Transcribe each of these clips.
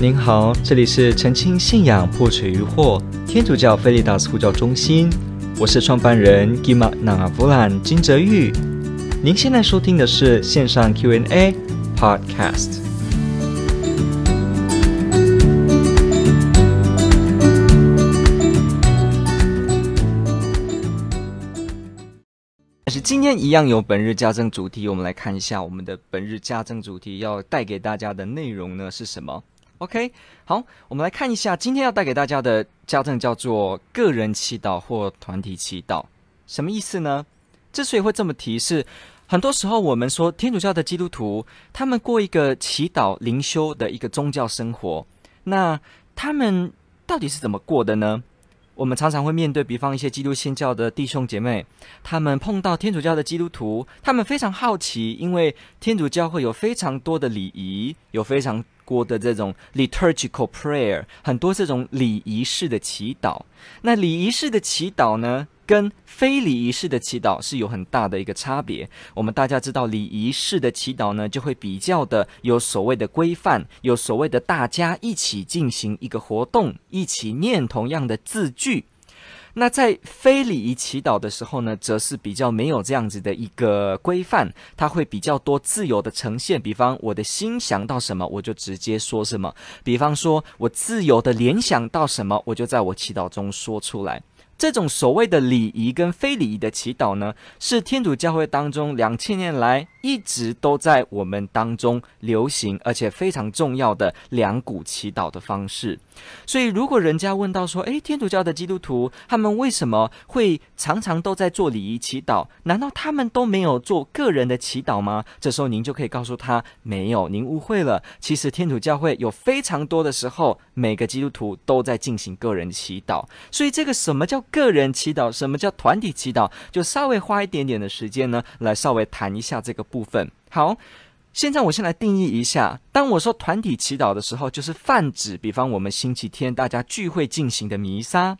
您好，这里是澄清信仰破除疑惑天主教菲利达斯呼叫中心，我是创办人 Gima Nangavulan 金泽玉。您现在收听的是线上 Q&A Podcast。但是今天一样有本日家政主题，我们来看一下我们的本日家政主题要带给大家的内容呢是什么？OK，好，我们来看一下今天要带给大家的家政叫做个人祈祷或团体祈祷，什么意思呢？之所以会这么提是，很多时候我们说天主教的基督徒，他们过一个祈祷灵修的一个宗教生活，那他们到底是怎么过的呢？我们常常会面对，比方一些基督新教的弟兄姐妹，他们碰到天主教的基督徒，他们非常好奇，因为天主教会有非常多的礼仪，有非常过的这种 liturgical prayer，很多这种礼仪式的祈祷。那礼仪式的祈祷呢，跟非礼仪式的祈祷是有很大的一个差别。我们大家知道，礼仪式的祈祷呢，就会比较的有所谓的规范，有所谓的大家一起进行一个活动，一起念同样的字句。那在非礼仪祈祷的时候呢，则是比较没有这样子的一个规范，它会比较多自由的呈现。比方我的心想到什么，我就直接说什么；比方说我自由的联想到什么，我就在我祈祷中说出来。这种所谓的礼仪跟非礼仪的祈祷呢，是天主教会当中两千年来一直都在我们当中流行，而且非常重要的两股祈祷的方式。所以，如果人家问到说：“诶，天主教的基督徒他们为什么会常常都在做礼仪祈祷？难道他们都没有做个人的祈祷吗？”这时候您就可以告诉他：“没有，您误会了。其实天主教会有非常多的时候，每个基督徒都在进行个人祈祷。所以，这个什么叫？”个人祈祷，什么叫团体祈祷？就稍微花一点点的时间呢，来稍微谈一下这个部分。好，现在我先来定义一下，当我说团体祈祷的时候，就是泛指，比方我们星期天大家聚会进行的弥撒；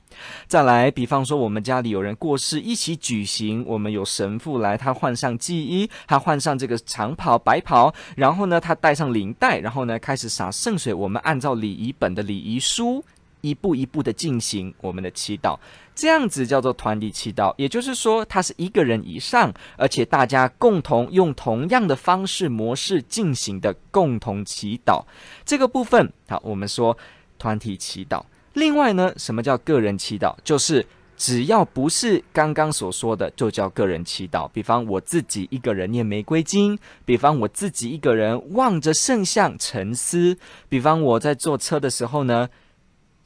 再来，比方说我们家里有人过世，一起举行，我们有神父来，他换上祭衣，他换上这个长袍白袍，然后呢，他戴上领带，然后呢，开始洒圣水。我们按照礼仪本的礼仪书，一步一步的进行我们的祈祷。这样子叫做团体祈祷，也就是说，它是一个人以上，而且大家共同用同样的方式模式进行的共同祈祷。这个部分，好，我们说团体祈祷。另外呢，什么叫个人祈祷？就是只要不是刚刚所说的，就叫个人祈祷。比方我自己一个人念玫瑰经，比方我自己一个人望着圣像沉思，比方我在坐车的时候呢，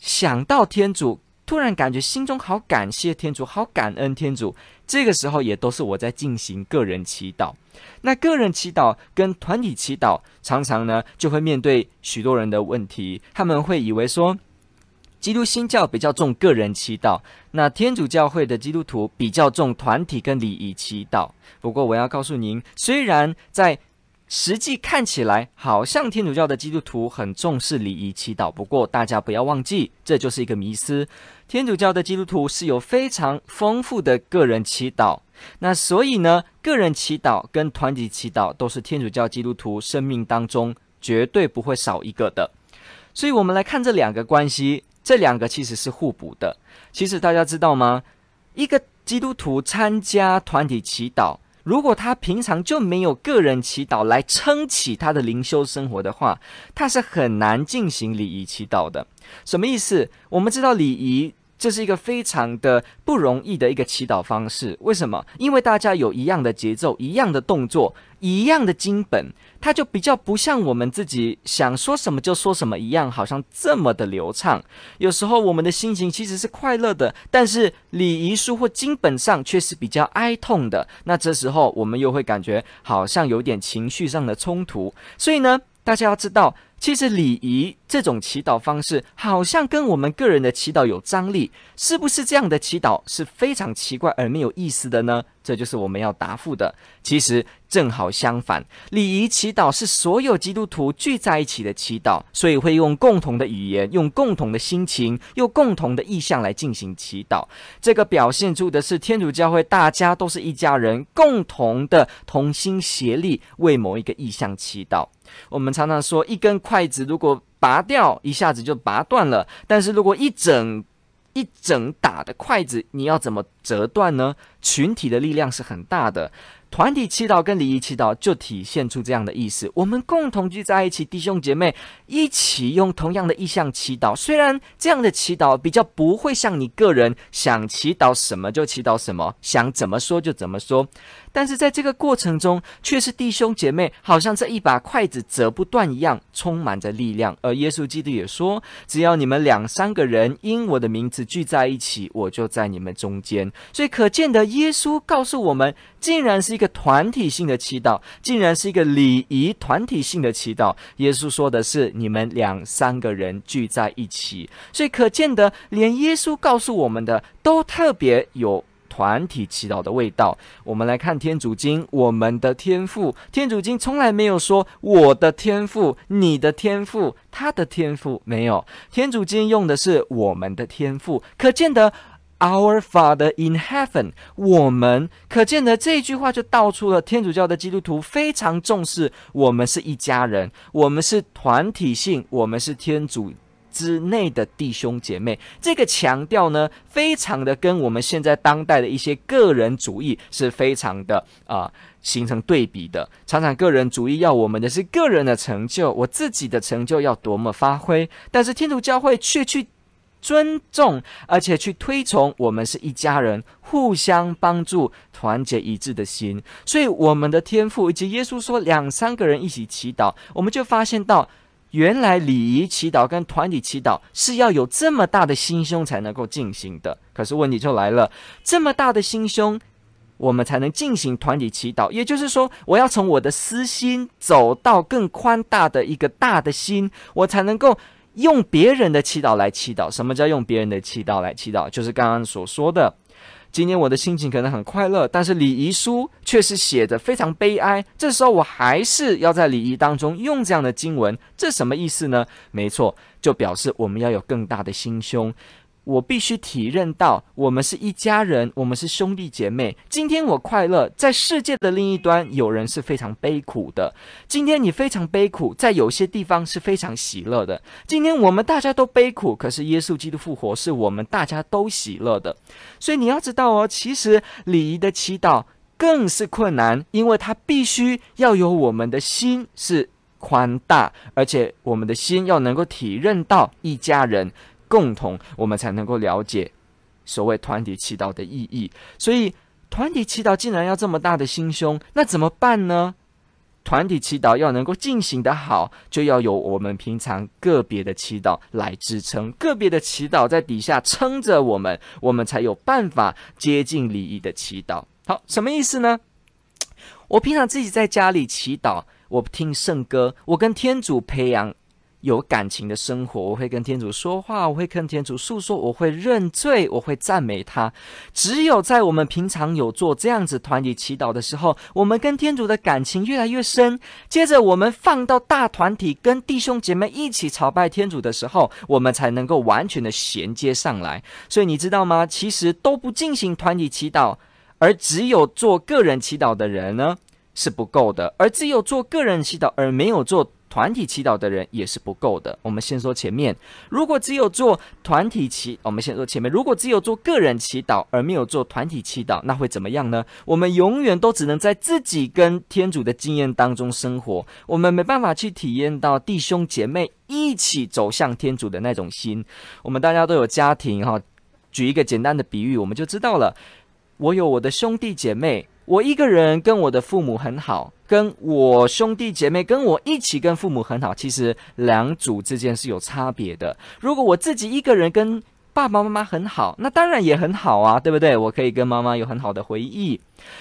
想到天主。突然感觉心中好感谢天主，好感恩天主。这个时候也都是我在进行个人祈祷。那个人祈祷跟团体祈祷，常常呢就会面对许多人的问题。他们会以为说，基督新教比较重个人祈祷，那天主教会的基督徒比较重团体跟礼仪祈祷。不过我要告诉您，虽然在实际看起来好像天主教的基督徒很重视礼仪祈祷，不过大家不要忘记，这就是一个迷思。天主教的基督徒是有非常丰富的个人祈祷，那所以呢，个人祈祷跟团体祈祷都是天主教基督徒生命当中绝对不会少一个的。所以，我们来看这两个关系，这两个其实是互补的。其实大家知道吗？一个基督徒参加团体祈祷。如果他平常就没有个人祈祷来撑起他的灵修生活的话，他是很难进行礼仪祈祷的。什么意思？我们知道礼仪。这是一个非常的不容易的一个祈祷方式。为什么？因为大家有一样的节奏、一样的动作、一样的经本，它就比较不像我们自己想说什么就说什么一样，好像这么的流畅。有时候我们的心情其实是快乐的，但是礼仪书或经本上却是比较哀痛的。那这时候我们又会感觉好像有点情绪上的冲突。所以呢，大家要知道。其实礼仪这种祈祷方式，好像跟我们个人的祈祷有张力，是不是这样的祈祷是非常奇怪而没有意思的呢？这就是我们要答复的。其实正好相反，礼仪祈祷是所有基督徒聚在一起的祈祷，所以会用共同的语言、用共同的心情、用共同的意向来进行祈祷。这个表现出的是天主教会大家都是一家人，共同的同心协力为某一个意向祈祷。我们常常说，一根筷子如果拔掉，一下子就拔断了；但是如果一整一整打的筷子，你要怎么折断呢？群体的力量是很大的。团体祈祷跟礼仪祈祷就体现出这样的意思。我们共同聚在一起，弟兄姐妹一起用同样的意向祈祷。虽然这样的祈祷比较不会像你个人想祈祷什么就祈祷什么，想怎么说就怎么说。但是在这个过程中，却是弟兄姐妹好像这一把筷子折不断一样，充满着力量。而耶稣基督也说：“只要你们两三个人因我的名字聚在一起，我就在你们中间。”所以可见的，耶稣告诉我们，竟然是一个团体性的祈祷，竟然是一个礼仪团体性的祈祷。耶稣说的是：“你们两三个人聚在一起。”所以可见的，连耶稣告诉我们的，都特别有。团体祈祷的味道。我们来看天主经，我们的天赋。天主经从来没有说我的天赋、你的天赋、他的天赋，没有。天主经用的是我们的天赋，可见的 Our Father in Heaven。我们可见的这句话就道出了天主教的基督徒非常重视我们是一家人，我们是团体性，我们是天主。之内的弟兄姐妹，这个强调呢，非常的跟我们现在当代的一些个人主义是非常的啊、形成对比的。常常个人主义要我们的是个人的成就，我自己的成就要多么发挥，但是天主教会却去尊重，而且去推崇我们是一家人，互相帮助，团结一致的心。所以，我们的天父以及耶稣说，两三个人一起祈祷，我们就发现到。原来礼仪祈祷跟团体祈祷是要有这么大的心胸才能够进行的。可是问题就来了，这么大的心胸，我们才能进行团体祈祷。也就是说，我要从我的私心走到更宽大的一个大的心，我才能够用别人的祈祷来祈祷。什么叫用别人的祈祷来祈祷？就是刚刚所说的。今天我的心情可能很快乐，但是礼仪书却是写着非常悲哀。这时候我还是要在礼仪当中用这样的经文，这什么意思呢？没错，就表示我们要有更大的心胸。我必须体认到，我们是一家人，我们是兄弟姐妹。今天我快乐，在世界的另一端，有人是非常悲苦的。今天你非常悲苦，在有些地方是非常喜乐的。今天我们大家都悲苦，可是耶稣基督复活，是我们大家都喜乐的。所以你要知道哦，其实礼仪的祈祷更是困难，因为它必须要有我们的心是宽大，而且我们的心要能够体认到一家人。共同，我们才能够了解所谓团体祈祷的意义。所以，团体祈祷竟然要这么大的心胸，那怎么办呢？团体祈祷要能够进行得好，就要有我们平常个别的祈祷来支撑，个别的祈祷在底下撑着我们，我们才有办法接近礼仪的祈祷。好，什么意思呢？我平常自己在家里祈祷，我听圣歌，我跟天主培养。有感情的生活，我会跟天主说话，我会跟天主诉说，我会认罪，我会赞美他。只有在我们平常有做这样子团体祈祷的时候，我们跟天主的感情越来越深。接着，我们放到大团体跟弟兄姐妹一起朝拜天主的时候，我们才能够完全的衔接上来。所以你知道吗？其实都不进行团体祈祷，而只有做个人祈祷的人呢，是不够的。而只有做个人祈祷而没有做。团体祈祷的人也是不够的。我们先说前面，如果只有做团体祈，我们先说前面，如果只有做个人祈祷而没有做团体祈祷，那会怎么样呢？我们永远都只能在自己跟天主的经验当中生活，我们没办法去体验到弟兄姐妹一起走向天主的那种心。我们大家都有家庭哈，举一个简单的比喻，我们就知道了。我有我的兄弟姐妹。我一个人跟我的父母很好，跟我兄弟姐妹跟我一起跟父母很好，其实两组之间是有差别的。如果我自己一个人跟爸爸妈妈很好，那当然也很好啊，对不对？我可以跟妈妈有很好的回忆。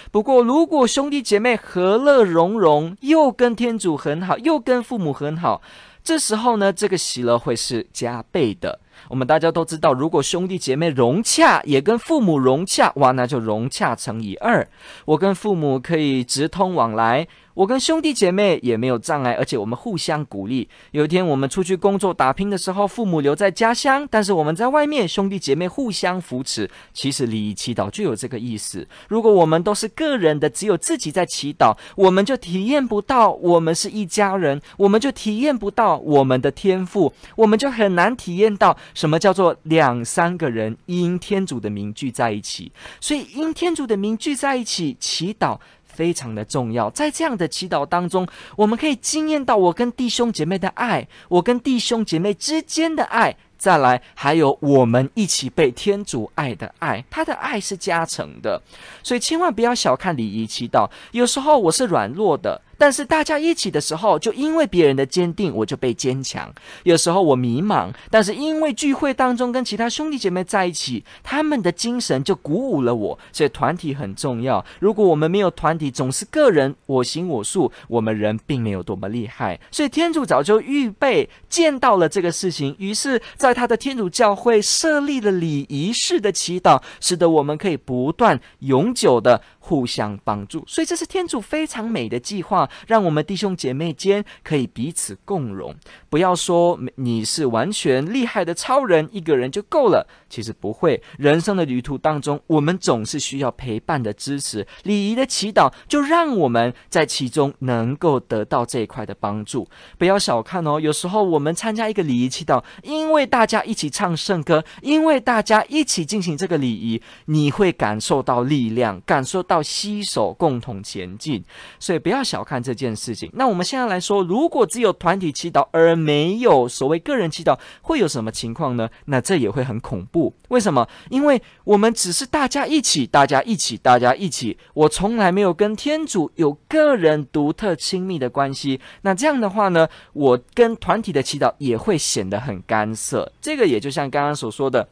不过，如果兄弟姐妹和乐融融，又跟天主很好，又跟父母很好，这时候呢，这个喜乐会是加倍的。我们大家都知道，如果兄弟姐妹融洽，也跟父母融洽，哇，那就融洽乘以二。我跟父母可以直通往来，我跟兄弟姐妹也没有障碍，而且我们互相鼓励。有一天我们出去工作打拼的时候，父母留在家乡，但是我们在外面，兄弟姐妹互相扶持。其实礼仪祈祷就有这个意思。如果我们都是个人的，只有自己在祈祷，我们就体验不到我们是一家人，我们就体验不到我们的天赋，我们就很难体验到什么叫做两三个人因天主的名聚在一起。所以因天主的名聚在一起祈祷。非常的重要，在这样的祈祷当中，我们可以惊艳到我跟弟兄姐妹的爱，我跟弟兄姐妹之间的爱，再来还有我们一起被天主爱的爱，他的爱是加成的，所以千万不要小看礼仪祈祷。有时候我是软弱的。但是大家一起的时候，就因为别人的坚定，我就被坚强。有时候我迷茫，但是因为聚会当中跟其他兄弟姐妹在一起，他们的精神就鼓舞了我。所以团体很重要。如果我们没有团体，总是个人我行我素，我们人并没有多么厉害。所以天主早就预备见到了这个事情，于是在他的天主教会设立了礼仪式的祈祷，使得我们可以不断永久的。互相帮助，所以这是天主非常美的计划，让我们弟兄姐妹间可以彼此共荣。不要说你是完全厉害的超人，一个人就够了。其实不会，人生的旅途当中，我们总是需要陪伴的支持。礼仪的祈祷就让我们在其中能够得到这一块的帮助。不要小看哦，有时候我们参加一个礼仪祈祷，因为大家一起唱圣歌，因为大家一起进行这个礼仪，你会感受到力量，感受到携手共同前进。所以不要小看这件事情。那我们现在来说，如果只有团体祈祷而没有所谓个人祈祷，会有什么情况呢？那这也会很恐怖。为什么？因为我们只是大家一起，大家一起，大家一起。我从来没有跟天主有个人独特亲密的关系。那这样的话呢，我跟团体的祈祷也会显得很干涩。这个也就像刚刚所说的，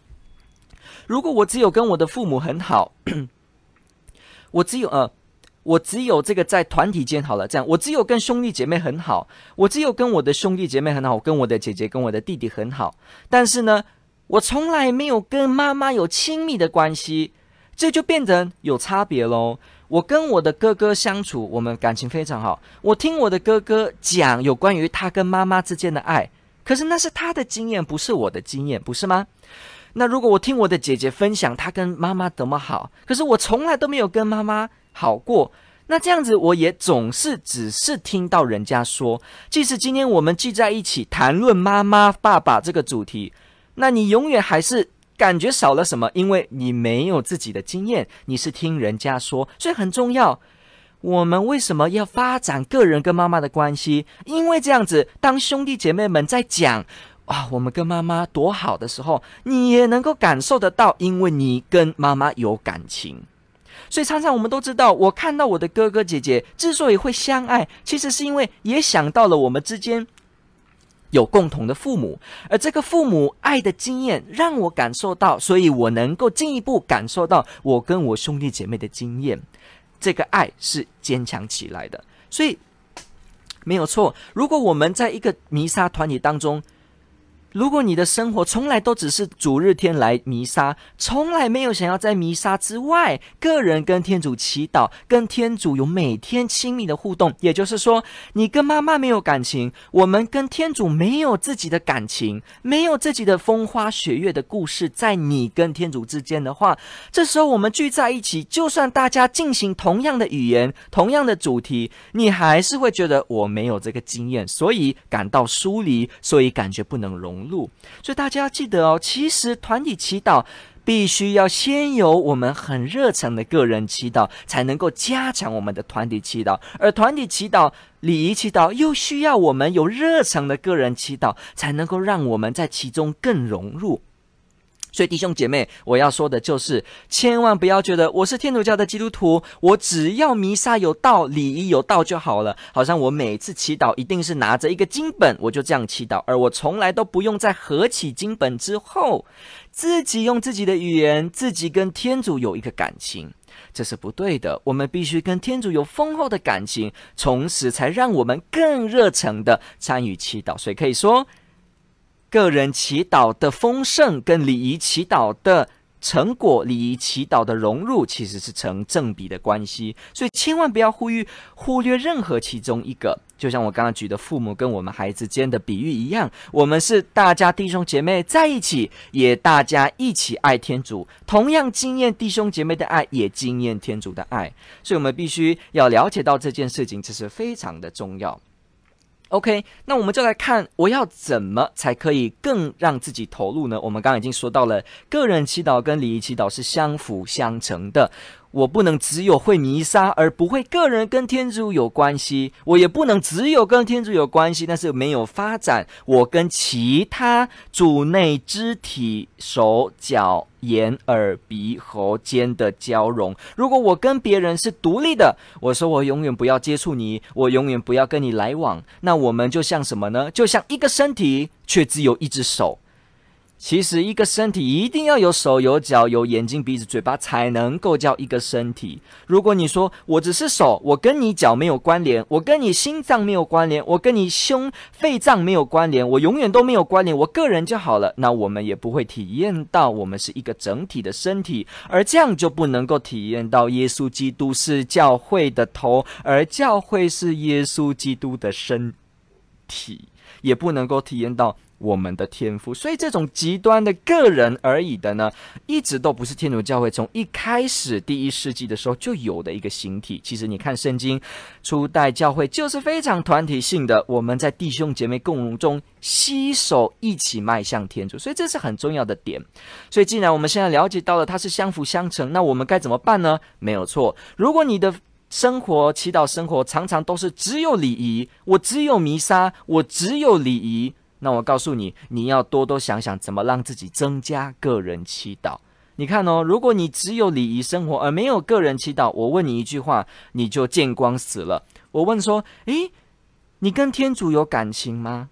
如果我只有跟我的父母很好，我只有呃。我只有这个在团体间好了，这样我只有跟兄弟姐妹很好，我只有跟我的兄弟姐妹很好，我跟我的姐姐跟我的弟弟很好，但是呢，我从来没有跟妈妈有亲密的关系，这就变成有差别喽。我跟我的哥哥相处，我们感情非常好，我听我的哥哥讲有关于他跟妈妈之间的爱，可是那是他的经验，不是我的经验，不是吗？那如果我听我的姐姐分享她跟妈妈多么好，可是我从来都没有跟妈妈。好过，那这样子我也总是只是听到人家说，即使今天我们聚在一起谈论妈妈、爸爸这个主题，那你永远还是感觉少了什么，因为你没有自己的经验，你是听人家说，所以很重要。我们为什么要发展个人跟妈妈的关系？因为这样子，当兄弟姐妹们在讲啊，我们跟妈妈多好的时候，你也能够感受得到，因为你跟妈妈有感情。所以常常我们都知道，我看到我的哥哥姐姐之所以会相爱，其实是因为也想到了我们之间有共同的父母，而这个父母爱的经验让我感受到，所以我能够进一步感受到我跟我兄弟姐妹的经验，这个爱是坚强起来的。所以没有错，如果我们在一个弥撒团体当中。如果你的生活从来都只是主日天来弥撒，从来没有想要在弥撒之外，个人跟天主祈祷，跟天主有每天亲密的互动，也就是说，你跟妈妈没有感情，我们跟天主没有自己的感情，没有自己的风花雪月的故事，在你跟天主之间的话，这时候我们聚在一起，就算大家进行同样的语言、同样的主题，你还是会觉得我没有这个经验，所以感到疏离，所以感觉不能融。路，所以大家要记得哦，其实团体祈祷必须要先有我们很热诚的个人祈祷，才能够加强我们的团体祈祷，而团体祈祷、礼仪祈祷又需要我们有热诚的个人祈祷，才能够让我们在其中更融入。所以弟兄姐妹，我要说的就是，千万不要觉得我是天主教的基督徒，我只要弥撒有道、礼仪有道就好了。好像我每次祈祷一定是拿着一个经本，我就这样祈祷，而我从来都不用在合起经本之后，自己用自己的语言，自己跟天主有一个感情，这是不对的。我们必须跟天主有丰厚的感情，从此才让我们更热诚的参与祈祷。所以可以说。个人祈祷的丰盛跟礼仪祈祷的成果礼仪祈祷的融入其实是成正比的关系，所以千万不要呼吁忽略任何其中一个。就像我刚刚举的父母跟我们孩子间的比喻一样，我们是大家弟兄姐妹在一起，也大家一起爱天主，同样经验弟兄姐妹的爱，也经验天主的爱。所以，我们必须要了解到这件事情，这是非常的重要。OK，那我们就来看，我要怎么才可以更让自己投入呢？我们刚刚已经说到了，个人祈祷跟礼仪祈祷是相辅相成的。我不能只有会弥撒，而不会个人跟天主有关系；我也不能只有跟天主有关系，但是没有发展我跟其他主内肢体手脚眼耳鼻喉间的交融。如果我跟别人是独立的，我说我永远不要接触你，我永远不要跟你来往，那我们就像什么呢？就像一个身体，却只有一只手。其实，一个身体一定要有手、有脚、有眼睛、鼻子、嘴巴，才能够叫一个身体。如果你说我只是手，我跟你脚没有关联，我跟你心脏没有关联，我跟你胸肺脏没有关联，我永远都没有关联，我个人就好了，那我们也不会体验到我们是一个整体的身体，而这样就不能够体验到耶稣基督是教会的头，而教会是耶稣基督的身体，也不能够体验到。我们的天赋，所以这种极端的个人而已的呢，一直都不是天主教会从一开始第一世纪的时候就有的一个形体。其实你看圣经，初代教会就是非常团体性的，我们在弟兄姐妹共融中携手一起迈向天主，所以这是很重要的点。所以既然我们现在了解到了它是相辅相成，那我们该怎么办呢？没有错，如果你的生活祈祷生活常常都是只有礼仪，我只有弥撒，我只有礼仪。那我告诉你，你要多多想想怎么让自己增加个人祈祷。你看哦，如果你只有礼仪生活而没有个人祈祷，我问你一句话，你就见光死了。我问说，诶，你跟天主有感情吗？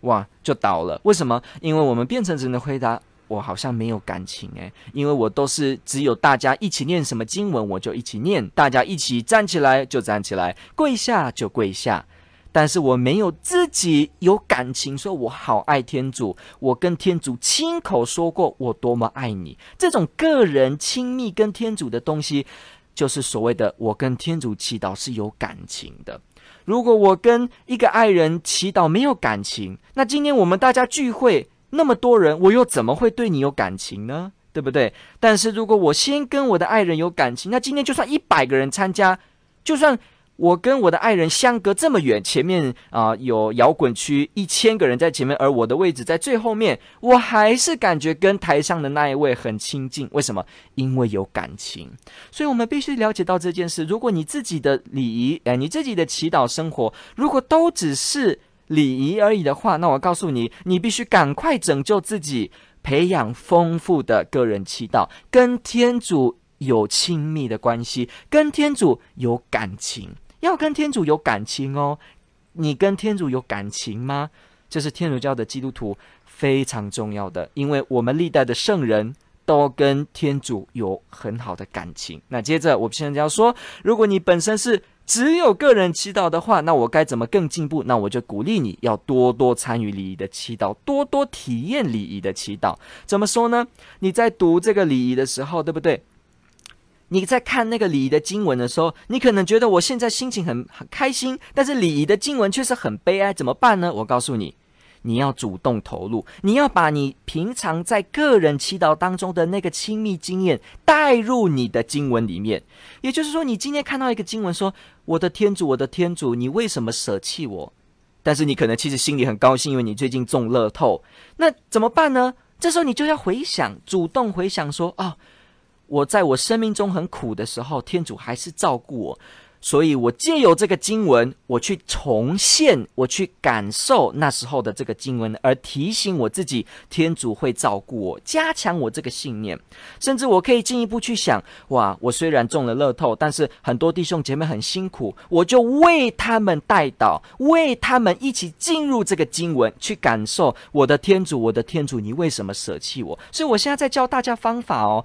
哇，就倒了。为什么？因为我们变成只能回答，我好像没有感情诶，因为我都是只有大家一起念什么经文，我就一起念；大家一起站起来就站起来，跪下就跪下。但是我没有自己有感情，说我好爱天主，我跟天主亲口说过我多么爱你。这种个人亲密跟天主的东西，就是所谓的我跟天主祈祷是有感情的。如果我跟一个爱人祈祷没有感情，那今天我们大家聚会那么多人，我又怎么会对你有感情呢？对不对？但是如果我先跟我的爱人有感情，那今天就算一百个人参加，就算。我跟我的爱人相隔这么远，前面啊、有摇滚区一千个人在前面，而我的位置在最后面，我还是感觉跟台上的那一位很亲近。为什么？因为有感情。所以我们必须了解到这件事。如果你自己的礼仪，哎，你自己的祈祷生活，如果都只是礼仪而已的话，那我告诉你，你必须赶快拯救自己，培养丰富的个人祈祷，跟天主有亲密的关系，跟天主有感情。要跟天主有感情哦，你跟天主有感情吗？这是天主教的基督徒非常重要的，因为我们历代的圣人都跟天主有很好的感情。那接着我们现在要说，如果你本身是只有个人祈祷的话，那我该怎么更进步？那我就鼓励你要多多参与礼仪的祈祷，多多体验礼仪的祈祷。怎么说呢？你在读这个礼仪的时候，对不对？你在看那个礼仪的经文的时候，你可能觉得我现在心情很很开心，但是礼仪的经文却是很悲哀，怎么办呢？我告诉你，你要主动投入，你要把你平常在个人祈祷当中的那个亲密经验带入你的经文里面。也就是说，你今天看到一个经文说：“我的天主，我的天主，你为什么舍弃我？”但是你可能其实心里很高兴，因为你最近中乐透。那怎么办呢？这时候你就要回想，主动回想说：“哦。”我在我生命中很苦的时候，天主还是照顾我。所以，我借由这个经文，我去重现，我去感受那时候的这个经文，而提醒我自己，天主会照顾我，加强我这个信念。甚至我可以进一步去想：哇，我虽然中了乐透，但是很多弟兄姐妹很辛苦，我就为他们代祷，为他们一起进入这个经文，去感受我的天主，我的天主，你为什么舍弃我？所以我现在在教大家方法哦。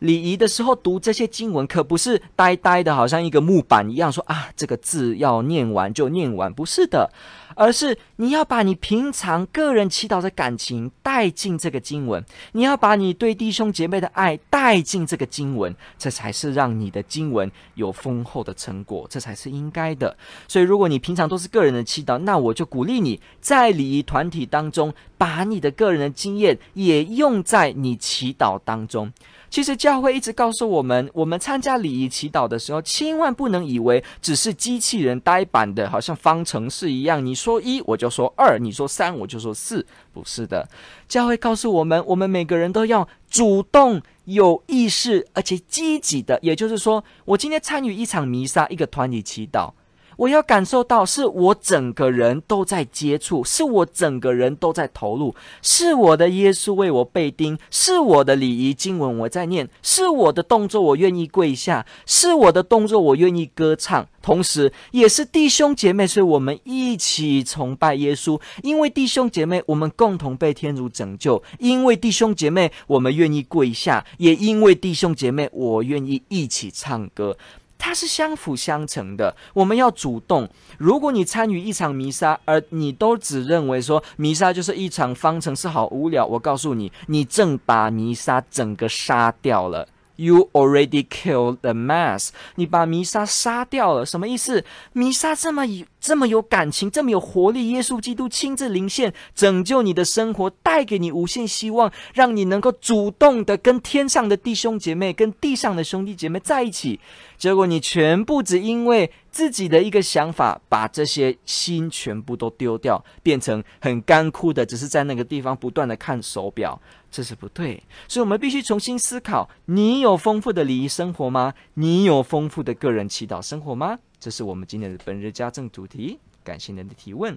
礼仪的时候读这些经文，可不是呆呆的，好像一个木板一样说啊，这个字要念完就念完，不是的，而是你要把你平常个人祈祷的感情带进这个经文，你要把你对弟兄姐妹的爱带进这个经文，这才是让你的经文有丰厚的成果，这才是应该的。所以，如果你平常都是个人的祈祷，那我就鼓励你在礼仪团体当中，把你的个人的经验也用在你祈祷当中。其实教会一直告诉我们，我们参加礼仪祈祷的时候，千万不能以为只是机器人呆板的，好像方程式一样，你说一我就说二，你说三我就说四，不是的。教会告诉我们，我们每个人都要主动、有意识，而且积极的。也就是说，我今天参与一场弥撒，一个团体祈祷。我要感受到，是我整个人都在接触，是我整个人都在投入，是我的耶稣为我被钉，是我的礼仪经文我在念，是我的动作我愿意跪下，是我的动作我愿意歌唱，同时也是弟兄姐妹，所以我们一起崇拜耶稣，因为弟兄姐妹我们共同被天主拯救，因为弟兄姐妹我们愿意跪下，也因为弟兄姐妹我愿意一起唱歌。它是相辅相成的，我们要主动。如果你参与一场弥撒，而你都只认为说弥撒就是一场方程式，好无聊，我告诉你，你正把弥撒整个杀掉了。You already killed the mass。你把弥撒杀掉了，什么意思？弥撒这么有这么有感情，这么有活力，耶稣基督亲自临现，拯救你的生活，带给你无限希望，让你能够主动的跟天上的弟兄姐妹、跟地上的兄弟姐妹在一起。结果你全部只因为自己的一个想法，把这些心全部都丢掉，变成很干枯的，只是在那个地方不断的看手表。这是不对，所以我们必须重新思考：你有丰富的礼仪生活吗？你有丰富的个人祈祷生活吗？这是我们今天的本日家政主题。感谢您的提问。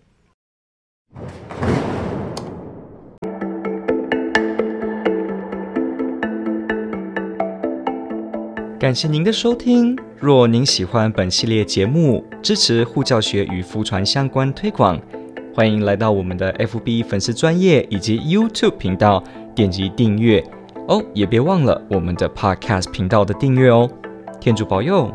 感谢您的收听。若您喜欢本系列节目，支持护教学与福传相关推广，欢迎来到我们的 FB 粉丝专业以及 YouTube 频道。点击订阅哦，也别忘了我们的 Podcast 频道的订阅哦。天主保佑。